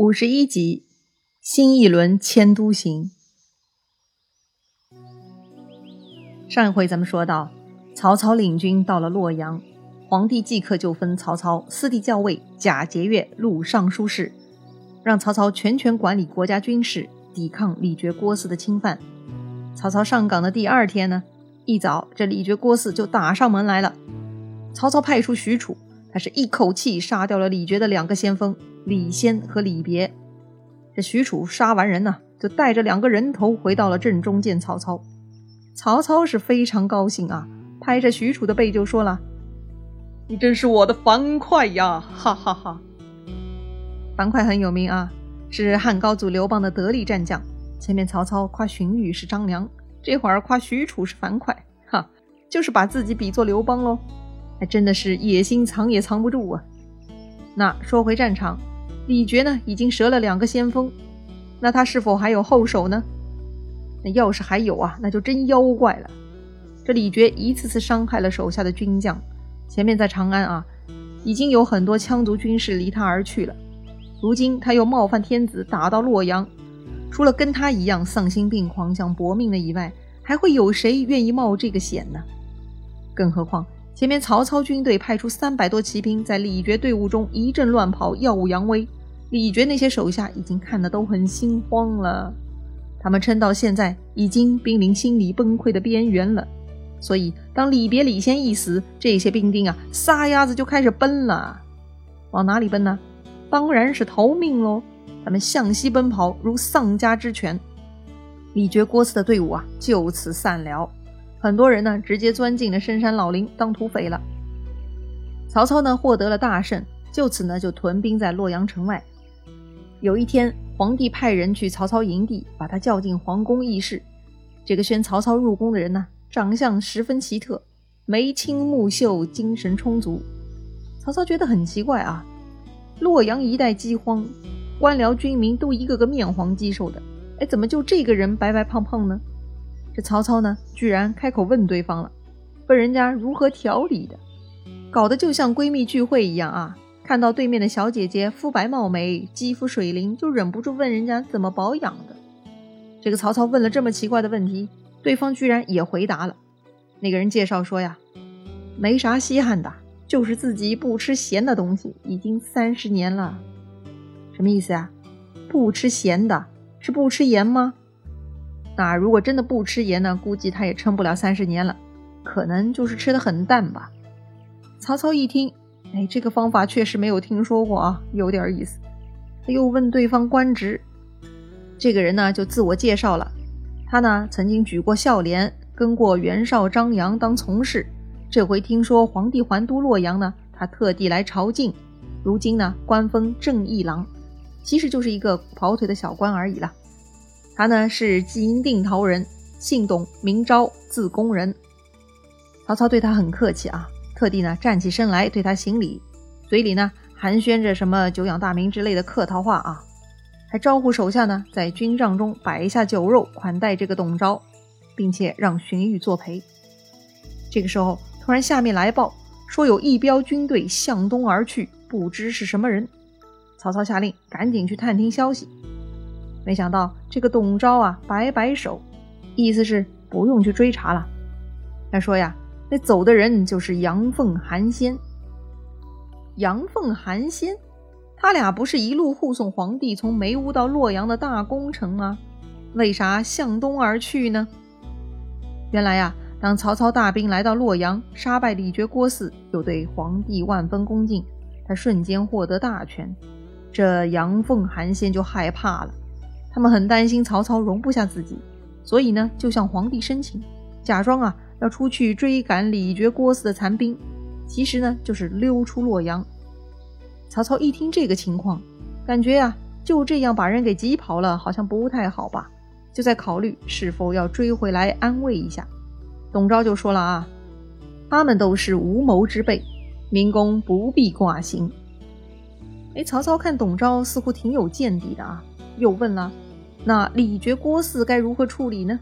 五十一集，新一轮迁都行。上一回咱们说到，曹操领军到了洛阳，皇帝即刻就封曹操司隶校尉、假节钺录尚书事，让曹操全权管理国家军事，抵抗李傕郭汜的侵犯。曹操上岗的第二天呢，一早这李傕郭汜就打上门来了。曹操派出许褚，他是一口气杀掉了李傕的两个先锋。李先和李别，这许褚杀完人呢，就带着两个人头回到了阵中见曹操。曹操是非常高兴啊，拍着许褚的背就说了：“你真是我的樊哙呀！”哈哈哈。樊哙很有名啊，是汉高祖刘邦的得力战将。前面曹操夸荀彧是张良，这会儿夸许褚是樊哙，哈，就是把自己比作刘邦喽。还真的是野心藏也藏不住啊。那说回战场。李傕呢，已经折了两个先锋，那他是否还有后手呢？那要是还有啊，那就真妖怪了。这李傕一次次伤害了手下的军将，前面在长安啊，已经有很多羌族军士离他而去了。如今他又冒犯天子，打到洛阳，除了跟他一样丧心病狂想搏命的以外，还会有谁愿意冒这个险呢？更何况。前面曹操军队派出三百多骑兵，在李傕队伍中一阵乱跑，耀武扬威。李傕那些手下已经看得都很心慌了，他们撑到现在已经濒临心理崩溃的边缘了。所以，当李别、李先一死，这些兵丁啊，撒丫子就开始奔了。往哪里奔呢？当然是逃命喽！他们向西奔跑，如丧家之犬。李傕、郭汜的队伍啊，就此散了。很多人呢，直接钻进了深山老林当土匪了。曹操呢，获得了大胜，就此呢，就屯兵在洛阳城外。有一天，皇帝派人去曹操营地，把他叫进皇宫议事。这个宣曹操入宫的人呢，长相十分奇特，眉清目秀，精神充足。曹操觉得很奇怪啊，洛阳一带饥荒，官僚军民都一个个面黄肌瘦的，哎，怎么就这个人白白胖胖呢？这曹操呢，居然开口问对方了，问人家如何调理的，搞得就像闺蜜聚会一样啊！看到对面的小姐姐肤白貌美，肌肤水灵，就忍不住问人家怎么保养的。这个曹操问了这么奇怪的问题，对方居然也回答了。那个人介绍说呀，没啥稀罕的，就是自己不吃咸的东西，已经三十年了。什么意思呀？不吃咸的，是不吃盐吗？那如果真的不吃盐呢？估计他也撑不了三十年了，可能就是吃的很淡吧。曹操一听，哎，这个方法确实没有听说过啊，有点意思。他又问对方官职，这个人呢就自我介绍了，他呢曾经举过孝廉，跟过袁绍、张扬当从事，这回听说皇帝还都洛阳呢，他特地来朝觐，如今呢官封正义郎，其实就是一个跑腿的小官而已了。他呢是济阴定陶人，姓董，名昭，字公仁。曹操对他很客气啊，特地呢站起身来对他行礼，嘴里呢寒暄着什么久仰大名之类的客套话啊，还招呼手下呢在军帐中摆下酒肉款待这个董昭，并且让荀彧作陪。这个时候，突然下面来报说有一彪军队向东而去，不知是什么人。曹操下令赶紧去探听消息。没想到这个董昭啊，摆摆手，意思是不用去追查了。他说呀，那走的人就是杨凤、韩先。杨凤、韩先，他俩不是一路护送皇帝从梅屋到洛阳的大功臣吗？为啥向东而去呢？原来呀，当曹操大兵来到洛阳，杀败李傕郭汜，又对皇帝万分恭敬，他瞬间获得大权，这杨凤、韩先就害怕了。他们很担心曹操容不下自己，所以呢，就向皇帝申请，假装啊要出去追赶李傕郭汜的残兵，其实呢就是溜出洛阳。曹操一听这个情况，感觉呀就这样把人给挤跑了，好像不太好吧，就在考虑是否要追回来安慰一下。董昭就说了啊，他们都是无谋之辈，明公不必挂心。哎，曹操看董昭似乎挺有见地的啊。又问了，那李傕郭汜该如何处理呢？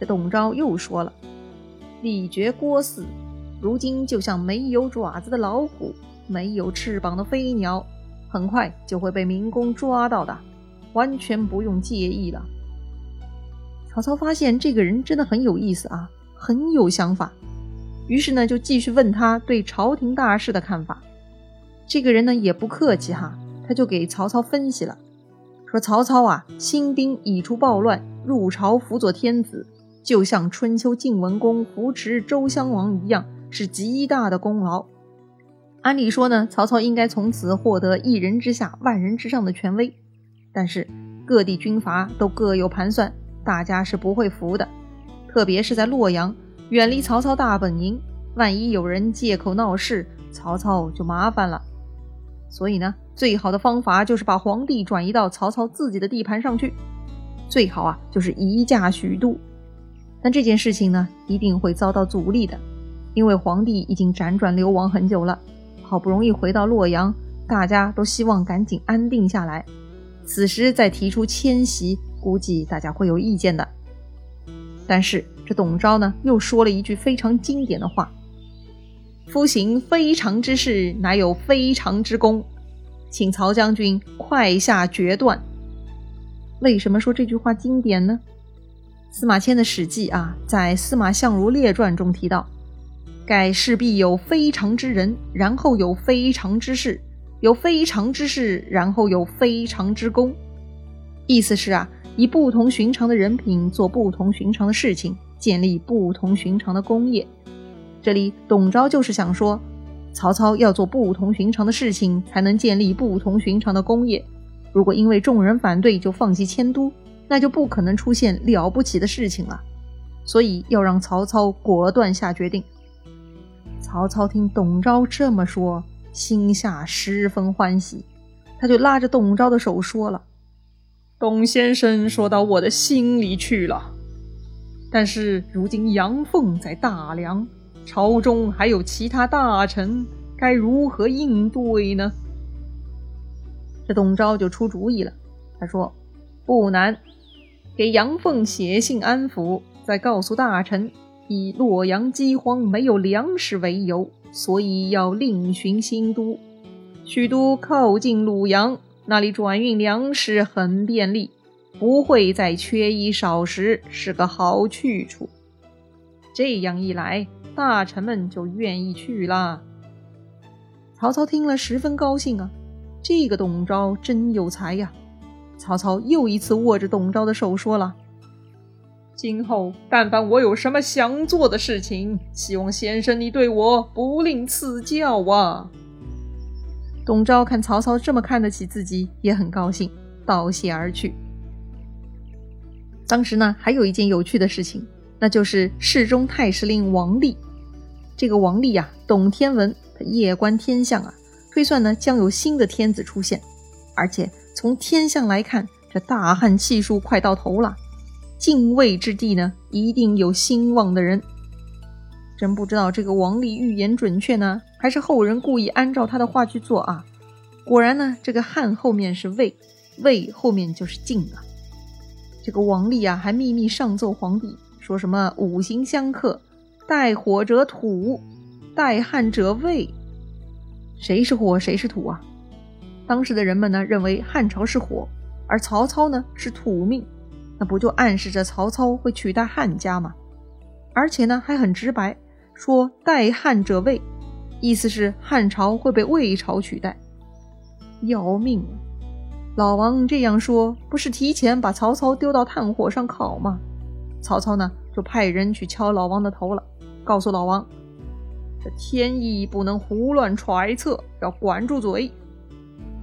这董昭又说了，李傕郭汜如今就像没有爪子的老虎，没有翅膀的飞鸟，很快就会被民工抓到的，完全不用介意了。曹操发现这个人真的很有意思啊，很有想法，于是呢就继续问他对朝廷大事的看法。这个人呢也不客气哈，他就给曹操分析了，说曹操啊兴兵以除暴乱，入朝辅佐天子，就像春秋晋文公扶持周襄王一样，是极大的功劳。按理说呢，曹操应该从此获得一人之下、万人之上的权威，但是各地军阀都各有盘算。大家是不会服的，特别是在洛阳，远离曹操大本营，万一有人借口闹事，曹操就麻烦了。所以呢，最好的方法就是把皇帝转移到曹操自己的地盘上去，最好啊就是移驾许都。但这件事情呢，一定会遭到阻力的，因为皇帝已经辗转流亡很久了，好不容易回到洛阳，大家都希望赶紧安定下来，此时再提出迁徙。估计大家会有意见的，但是这董昭呢，又说了一句非常经典的话：“夫行非常之事，乃有非常之功，请曹将军快下决断。”为什么说这句话经典呢？司马迁的《史记》啊，在《司马相如列传》中提到：“盖势必有非常之人，然后有非常之事，有非常之事，然后有非常之功。”意思是啊。以不同寻常的人品做不同寻常的事情，建立不同寻常的功业。这里董昭就是想说，曹操要做不同寻常的事情，才能建立不同寻常的功业。如果因为众人反对就放弃迁都，那就不可能出现了不起的事情了。所以要让曹操果断下决定。曹操听董昭这么说，心下十分欢喜，他就拉着董昭的手说了。董先生说到我的心里去了，但是如今杨凤在大梁，朝中还有其他大臣，该如何应对呢？这董昭就出主意了，他说：“不难，给杨凤写信安抚，再告诉大臣，以洛阳饥荒没有粮食为由，所以要另寻新都。许都靠近鲁阳。”那里转运粮食很便利，不会再缺衣少食，是个好去处。这样一来，大臣们就愿意去了。曹操听了十分高兴啊，这个董昭真有才呀！曹操又一次握着董昭的手说了：“今后但凡我有什么想做的事情，希望先生你对我不吝赐教啊。”董昭看曹操这么看得起自己，也很高兴，道谢而去。当时呢，还有一件有趣的事情，那就是侍中太史令王立。这个王立呀，懂天文，他夜观天象啊，推算呢将有新的天子出现，而且从天象来看，这大汉气数快到头了，晋魏之地呢一定有兴旺的人。真不知道这个王立预言准确呢，还是后人故意按照他的话去做啊？果然呢，这个汉后面是魏，魏后面就是晋啊。这个王立啊，还秘密上奏皇帝，说什么五行相克，带火者土，带旱者魏。谁是火，谁是土啊？当时的人们呢，认为汉朝是火，而曹操呢是土命，那不就暗示着曹操会取代汉家吗？而且呢，还很直白。说代汉者魏，意思是汉朝会被魏朝取代。要命啊！老王这样说，不是提前把曹操丢到炭火上烤吗？曹操呢，就派人去敲老王的头了，告诉老王，这天意不能胡乱揣测，要管住嘴。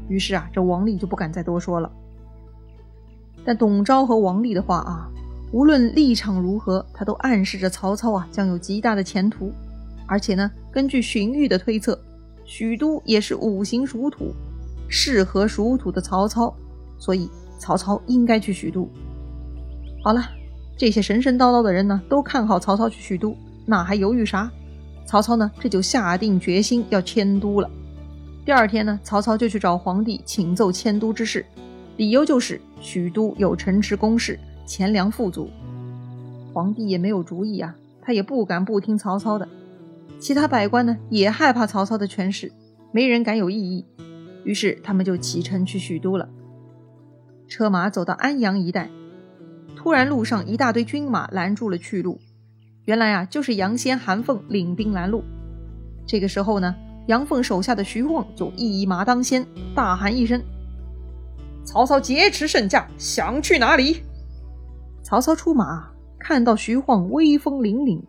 于是啊，这王立就不敢再多说了。但董昭和王立的话啊。无论立场如何，他都暗示着曹操啊将有极大的前途。而且呢，根据荀彧的推测，许都也是五行属土，适合属土的曹操，所以曹操应该去许都。好了，这些神神叨叨的人呢，都看好曹操去许都，那还犹豫啥？曹操呢，这就下定决心要迁都了。第二天呢，曹操就去找皇帝请奏迁都之事，理由就是许都有城池工事。钱粮富足，皇帝也没有主意啊，他也不敢不听曹操的。其他百官呢，也害怕曹操的权势，没人敢有异议。于是他们就启程去许都了。车马走到安阳一带，突然路上一大堆军马拦住了去路。原来啊，就是杨仙、韩凤领兵拦路。这个时候呢，杨凤手下的徐晃就一马当先，大喊一声：“曹操劫持圣驾，想去哪里？”曹操出马，看到徐晃威风凛凛，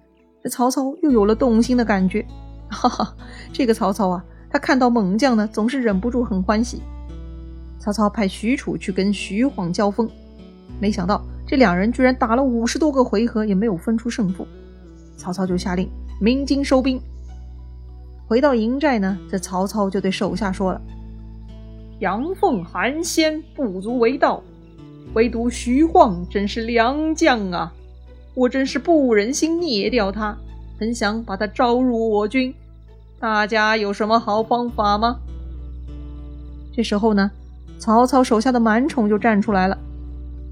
这曹操又有了动心的感觉。哈哈，这个曹操啊，他看到猛将呢，总是忍不住很欢喜。曹操派许褚去跟徐晃交锋，没想到这两人居然打了五十多个回合，也没有分出胜负。曹操就下令鸣金收兵。回到营寨呢，这曹操就对手下说了：“杨奉、韩先不足为道，唯独徐晃真是良将啊！我真是不忍心灭掉他，很想把他招入我军。大家有什么好方法吗？”这时候呢，曹操手下的满宠就站出来了。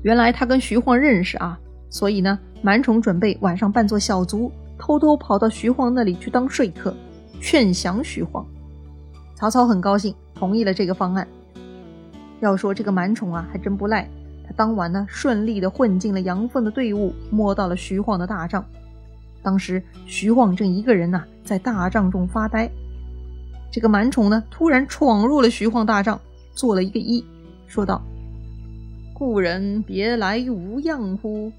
原来他跟徐晃认识啊。所以呢，满宠准备晚上扮作小卒，偷偷跑到徐晃那里去当说客，劝降徐晃。曹操很高兴，同意了这个方案。要说这个满宠啊，还真不赖。他当晚呢，顺利的混进了杨凤的队伍，摸到了徐晃的大帐。当时徐晃正一个人呐，在大帐中发呆。这个满宠呢，突然闯入了徐晃大帐，做了一个揖，说道：“故人别来无恙乎？”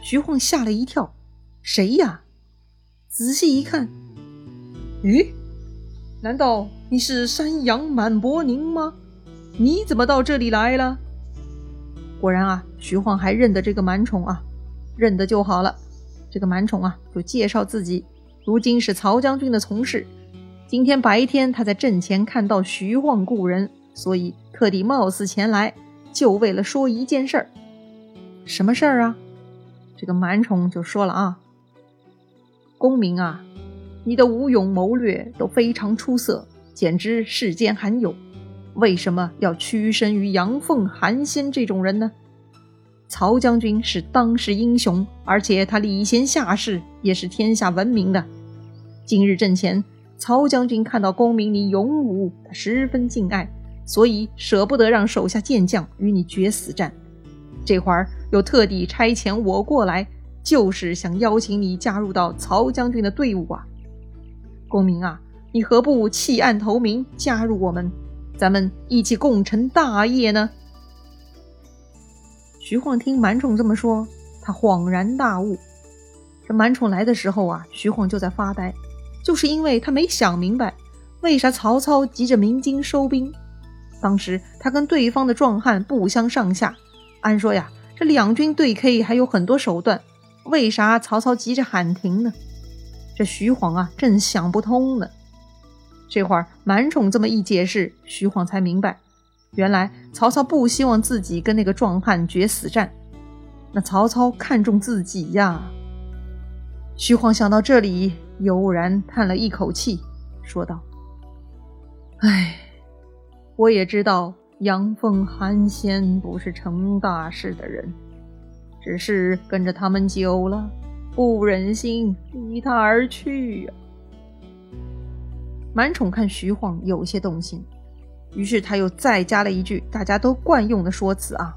徐晃吓了一跳：“谁呀？”仔细一看，咦，难道你是山阳满伯宁吗？你怎么到这里来了？果然啊，徐晃还认得这个满宠啊，认得就好了。这个满宠啊，就介绍自己，如今是曹将军的从事。今天白天他在阵前看到徐晃故人，所以特地冒死前来，就为了说一件事儿。什么事儿啊？这个满宠就说了啊，公明啊，你的武勇谋略都非常出色，简直世间罕有。为什么要屈身于杨凤、韩先这种人呢？曹将军是当世英雄，而且他礼贤下士，也是天下闻名的。今日阵前，曹将军看到公明你勇武，他十分敬爱，所以舍不得让手下健将与你决死战。这会儿又特地差遣我过来，就是想邀请你加入到曹将军的队伍啊！公明啊，你何不弃暗投明，加入我们，咱们一起共成大业呢？徐晃听满宠这么说，他恍然大悟。这满宠来的时候啊，徐晃就在发呆，就是因为他没想明白，为啥曹操急着鸣金收兵。当时他跟对方的壮汉不相上下。按说呀，这两军对 K 还有很多手段，为啥曹操急着喊停呢？这徐晃啊，正想不通呢。这会儿满宠这么一解释，徐晃才明白，原来曹操不希望自己跟那个壮汉决死战，那曹操看重自己呀。徐晃想到这里，悠然叹了一口气，说道：“哎，我也知道。”杨凤、韩先不是成大事的人，只是跟着他们久了，不忍心离他而去呀。满宠看徐晃有些动心，于是他又再加了一句大家都惯用的说辞啊：“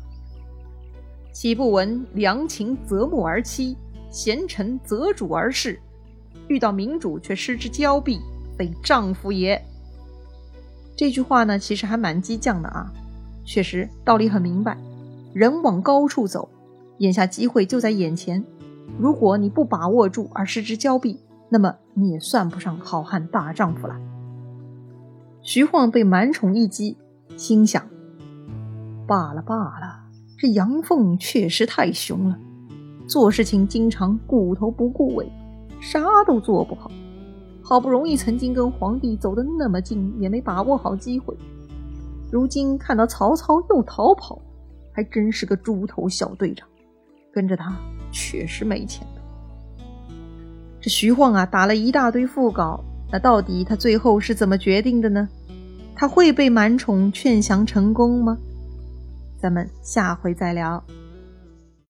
岂不闻良禽择木而栖，贤臣择主而事？遇到明主却失之交臂，非丈夫也。”这句话呢，其实还蛮激将的啊。确实道理很明白，人往高处走，眼下机会就在眼前。如果你不把握住而失之交臂，那么你也算不上好汉大丈夫了。徐晃被满宠一击，心想：罢了罢了，这杨凤确实太凶了，做事情经常顾头不顾尾，啥都做不好。好不容易曾经跟皇帝走得那么近，也没把握好机会。如今看到曹操又逃跑，还真是个猪头小队长，跟着他确实没钱。这徐晃啊，打了一大堆副稿，那到底他最后是怎么决定的呢？他会被满宠劝降成功吗？咱们下回再聊。